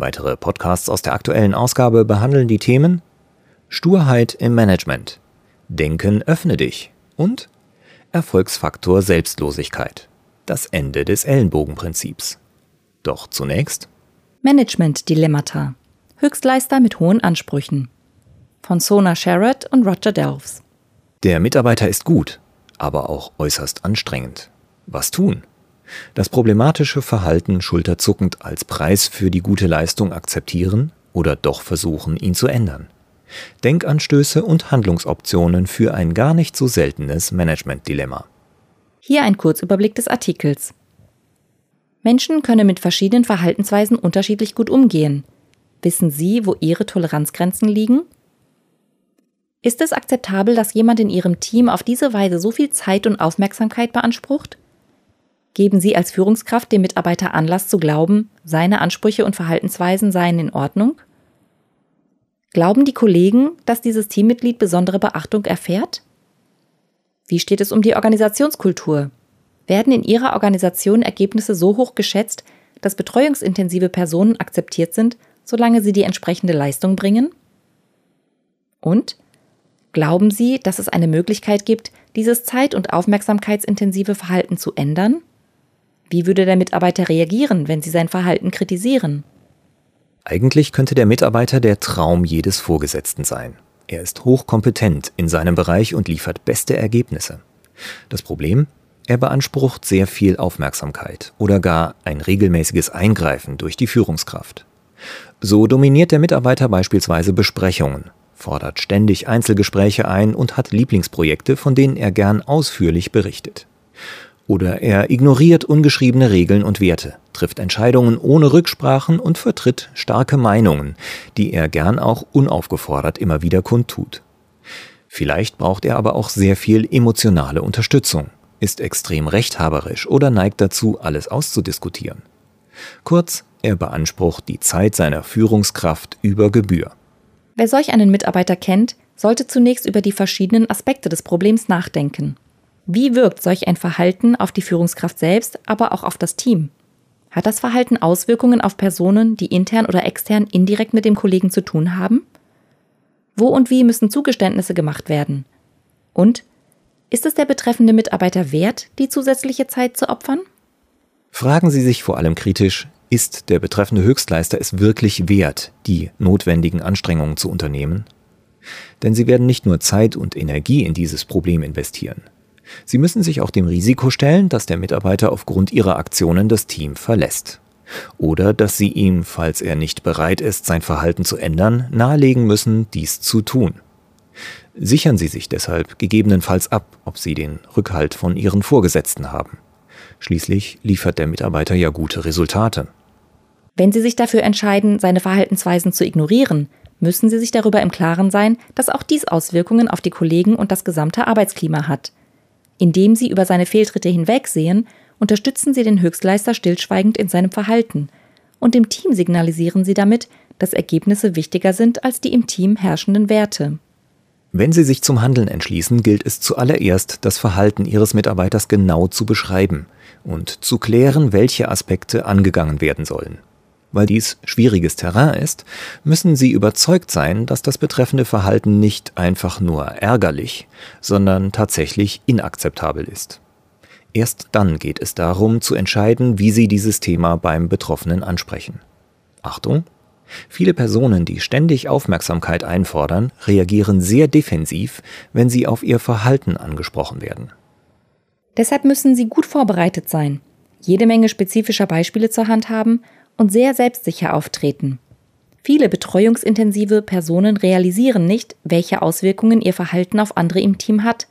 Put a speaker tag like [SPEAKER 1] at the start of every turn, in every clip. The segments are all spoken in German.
[SPEAKER 1] Weitere Podcasts aus der aktuellen Ausgabe behandeln die Themen Sturheit im Management, Denken öffne dich und Erfolgsfaktor Selbstlosigkeit, das Ende des Ellenbogenprinzips. Doch zunächst
[SPEAKER 2] Management-Dilemmata. Höchstleister mit hohen Ansprüchen. Von Sona Sherrod und Roger Delves.
[SPEAKER 1] Der Mitarbeiter ist gut, aber auch äußerst anstrengend. Was tun? Das problematische Verhalten schulterzuckend als Preis für die gute Leistung akzeptieren oder doch versuchen, ihn zu ändern. Denkanstöße und Handlungsoptionen für ein gar nicht so seltenes Management-Dilemma.
[SPEAKER 2] Hier ein Kurzüberblick des Artikels. Menschen können mit verschiedenen Verhaltensweisen unterschiedlich gut umgehen. Wissen Sie, wo Ihre Toleranzgrenzen liegen? Ist es akzeptabel, dass jemand in Ihrem Team auf diese Weise so viel Zeit und Aufmerksamkeit beansprucht? Geben Sie als Führungskraft dem Mitarbeiter Anlass zu glauben, seine Ansprüche und Verhaltensweisen seien in Ordnung? Glauben die Kollegen, dass dieses Teammitglied besondere Beachtung erfährt? Wie steht es um die Organisationskultur? Werden in Ihrer Organisation Ergebnisse so hoch geschätzt, dass betreuungsintensive Personen akzeptiert sind, solange sie die entsprechende Leistung bringen? Und glauben Sie, dass es eine Möglichkeit gibt, dieses zeit- und aufmerksamkeitsintensive Verhalten zu ändern? Wie würde der Mitarbeiter reagieren, wenn Sie sein Verhalten kritisieren?
[SPEAKER 1] Eigentlich könnte der Mitarbeiter der Traum jedes Vorgesetzten sein. Er ist hochkompetent in seinem Bereich und liefert beste Ergebnisse. Das Problem? Er beansprucht sehr viel Aufmerksamkeit oder gar ein regelmäßiges Eingreifen durch die Führungskraft. So dominiert der Mitarbeiter beispielsweise Besprechungen, fordert ständig Einzelgespräche ein und hat Lieblingsprojekte, von denen er gern ausführlich berichtet. Oder er ignoriert ungeschriebene Regeln und Werte, trifft Entscheidungen ohne Rücksprachen und vertritt starke Meinungen, die er gern auch unaufgefordert immer wieder kundtut. Vielleicht braucht er aber auch sehr viel emotionale Unterstützung, ist extrem rechthaberisch oder neigt dazu, alles auszudiskutieren. Kurz, er beansprucht die Zeit seiner Führungskraft über Gebühr.
[SPEAKER 2] Wer solch einen Mitarbeiter kennt, sollte zunächst über die verschiedenen Aspekte des Problems nachdenken. Wie wirkt solch ein Verhalten auf die Führungskraft selbst, aber auch auf das Team? Hat das Verhalten Auswirkungen auf Personen, die intern oder extern indirekt mit dem Kollegen zu tun haben? Wo und wie müssen Zugeständnisse gemacht werden? Und ist es der betreffende Mitarbeiter wert, die zusätzliche Zeit zu opfern?
[SPEAKER 1] Fragen Sie sich vor allem kritisch, ist der betreffende Höchstleister es wirklich wert, die notwendigen Anstrengungen zu unternehmen? Denn Sie werden nicht nur Zeit und Energie in dieses Problem investieren. Sie müssen sich auch dem Risiko stellen, dass der Mitarbeiter aufgrund ihrer Aktionen das Team verlässt. Oder dass sie ihm, falls er nicht bereit ist, sein Verhalten zu ändern, nahelegen müssen, dies zu tun. Sichern Sie sich deshalb gegebenenfalls ab, ob Sie den Rückhalt von Ihren Vorgesetzten haben. Schließlich liefert der Mitarbeiter ja gute Resultate.
[SPEAKER 2] Wenn Sie sich dafür entscheiden, seine Verhaltensweisen zu ignorieren, müssen Sie sich darüber im Klaren sein, dass auch dies Auswirkungen auf die Kollegen und das gesamte Arbeitsklima hat. Indem sie über seine Fehltritte hinwegsehen, unterstützen sie den Höchstleister stillschweigend in seinem Verhalten und dem Team signalisieren sie damit, dass Ergebnisse wichtiger sind als die im Team herrschenden Werte.
[SPEAKER 1] Wenn Sie sich zum Handeln entschließen, gilt es zuallererst, das Verhalten Ihres Mitarbeiters genau zu beschreiben und zu klären, welche Aspekte angegangen werden sollen. Weil dies schwieriges Terrain ist, müssen Sie überzeugt sein, dass das betreffende Verhalten nicht einfach nur ärgerlich, sondern tatsächlich inakzeptabel ist. Erst dann geht es darum zu entscheiden, wie Sie dieses Thema beim Betroffenen ansprechen. Achtung! Viele Personen, die ständig Aufmerksamkeit einfordern, reagieren sehr defensiv, wenn sie auf ihr Verhalten angesprochen werden.
[SPEAKER 2] Deshalb müssen Sie gut vorbereitet sein, jede Menge spezifischer Beispiele zur Hand haben und sehr selbstsicher auftreten. Viele betreuungsintensive Personen realisieren nicht, welche Auswirkungen ihr Verhalten auf andere im Team hat.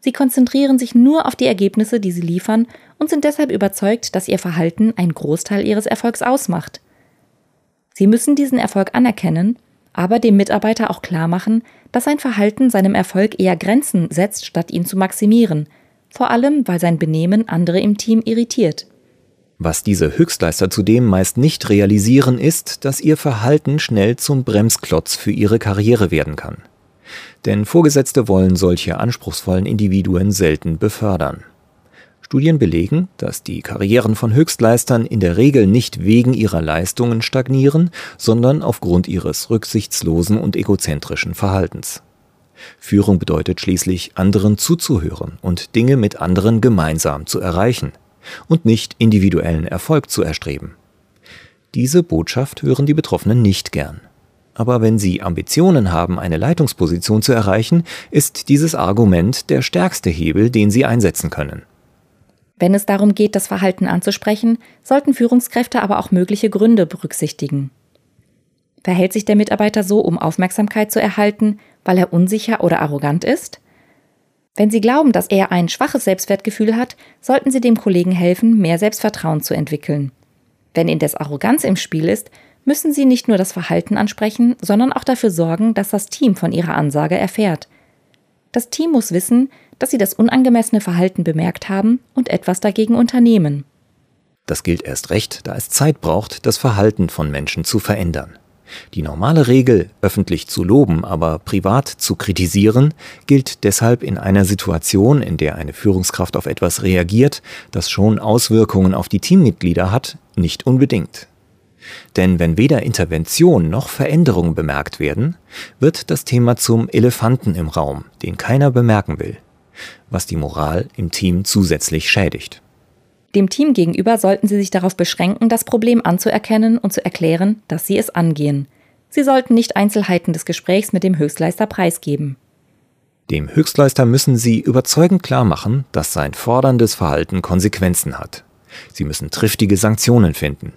[SPEAKER 2] Sie konzentrieren sich nur auf die Ergebnisse, die sie liefern und sind deshalb überzeugt, dass ihr Verhalten einen Großteil ihres Erfolgs ausmacht. Sie müssen diesen Erfolg anerkennen, aber dem Mitarbeiter auch klar machen, dass sein Verhalten seinem Erfolg eher Grenzen setzt, statt ihn zu maximieren, vor allem weil sein Benehmen andere im Team irritiert.
[SPEAKER 1] Was diese Höchstleister zudem meist nicht realisieren, ist, dass ihr Verhalten schnell zum Bremsklotz für ihre Karriere werden kann. Denn Vorgesetzte wollen solche anspruchsvollen Individuen selten befördern. Studien belegen, dass die Karrieren von Höchstleistern in der Regel nicht wegen ihrer Leistungen stagnieren, sondern aufgrund ihres rücksichtslosen und egozentrischen Verhaltens. Führung bedeutet schließlich, anderen zuzuhören und Dinge mit anderen gemeinsam zu erreichen und nicht individuellen Erfolg zu erstreben. Diese Botschaft hören die Betroffenen nicht gern. Aber wenn sie Ambitionen haben, eine Leitungsposition zu erreichen, ist dieses Argument der stärkste Hebel, den sie einsetzen können.
[SPEAKER 2] Wenn es darum geht, das Verhalten anzusprechen, sollten Führungskräfte aber auch mögliche Gründe berücksichtigen. Verhält sich der Mitarbeiter so, um Aufmerksamkeit zu erhalten, weil er unsicher oder arrogant ist? Wenn Sie glauben, dass er ein schwaches Selbstwertgefühl hat, sollten Sie dem Kollegen helfen, mehr Selbstvertrauen zu entwickeln. Wenn indes Arroganz im Spiel ist, müssen Sie nicht nur das Verhalten ansprechen, sondern auch dafür sorgen, dass das Team von Ihrer Ansage erfährt. Das Team muss wissen, dass sie das unangemessene Verhalten bemerkt haben und etwas dagegen unternehmen.
[SPEAKER 1] Das gilt erst recht, da es Zeit braucht, das Verhalten von Menschen zu verändern. Die normale Regel, öffentlich zu loben, aber privat zu kritisieren, gilt deshalb in einer Situation, in der eine Führungskraft auf etwas reagiert, das schon Auswirkungen auf die Teammitglieder hat, nicht unbedingt. Denn wenn weder Intervention noch Veränderung bemerkt werden, wird das Thema zum Elefanten im Raum, den keiner bemerken will was die Moral im Team zusätzlich schädigt.
[SPEAKER 2] Dem Team gegenüber sollten Sie sich darauf beschränken, das Problem anzuerkennen und zu erklären, dass Sie es angehen. Sie sollten nicht Einzelheiten des Gesprächs mit dem Höchstleister preisgeben.
[SPEAKER 1] Dem Höchstleister müssen Sie überzeugend klar machen, dass sein forderndes Verhalten Konsequenzen hat. Sie müssen triftige Sanktionen finden.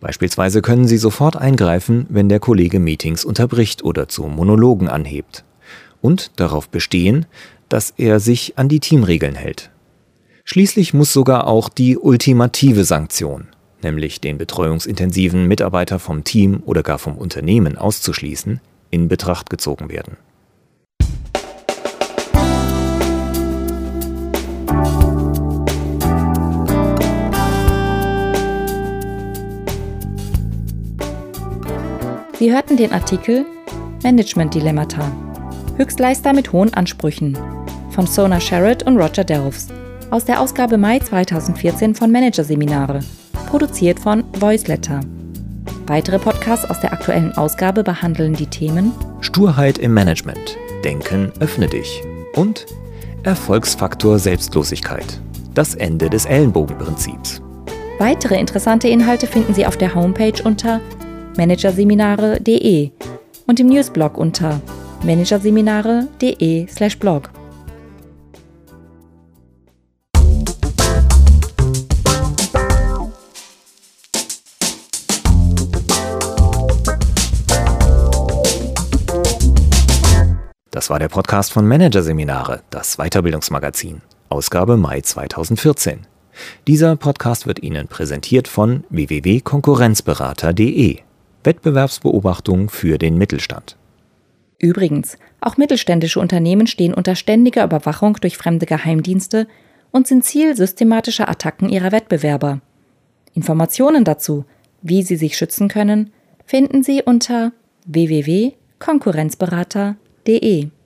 [SPEAKER 1] Beispielsweise können Sie sofort eingreifen, wenn der Kollege Meetings unterbricht oder zu Monologen anhebt. Und darauf bestehen, dass er sich an die Teamregeln hält. Schließlich muss sogar auch die ultimative Sanktion, nämlich den betreuungsintensiven Mitarbeiter vom Team oder gar vom Unternehmen auszuschließen, in Betracht gezogen werden.
[SPEAKER 2] Sie hörten den Artikel Management Dilemmata. Höchstleister mit hohen Ansprüchen von Sona Sherrod und Roger Delves aus der Ausgabe Mai 2014 von Managerseminare, produziert von Voiceletter. Weitere Podcasts aus der aktuellen Ausgabe behandeln die Themen
[SPEAKER 1] Sturheit im Management, Denken öffne dich und Erfolgsfaktor Selbstlosigkeit, das Ende des Ellenbogenprinzips.
[SPEAKER 2] Weitere interessante Inhalte finden Sie auf der Homepage unter managerseminare.de und im Newsblog unter managerseminare.de/blog.
[SPEAKER 1] Das war der Podcast von Managerseminare, das Weiterbildungsmagazin, Ausgabe Mai 2014. Dieser Podcast wird Ihnen präsentiert von www.konkurrenzberater.de. Wettbewerbsbeobachtung für den Mittelstand.
[SPEAKER 2] Übrigens, auch mittelständische Unternehmen stehen unter ständiger Überwachung durch fremde Geheimdienste und sind Ziel systematischer Attacken ihrer Wettbewerber. Informationen dazu, wie sie sich schützen können, finden Sie unter www.konkurrenzberater.de Di E.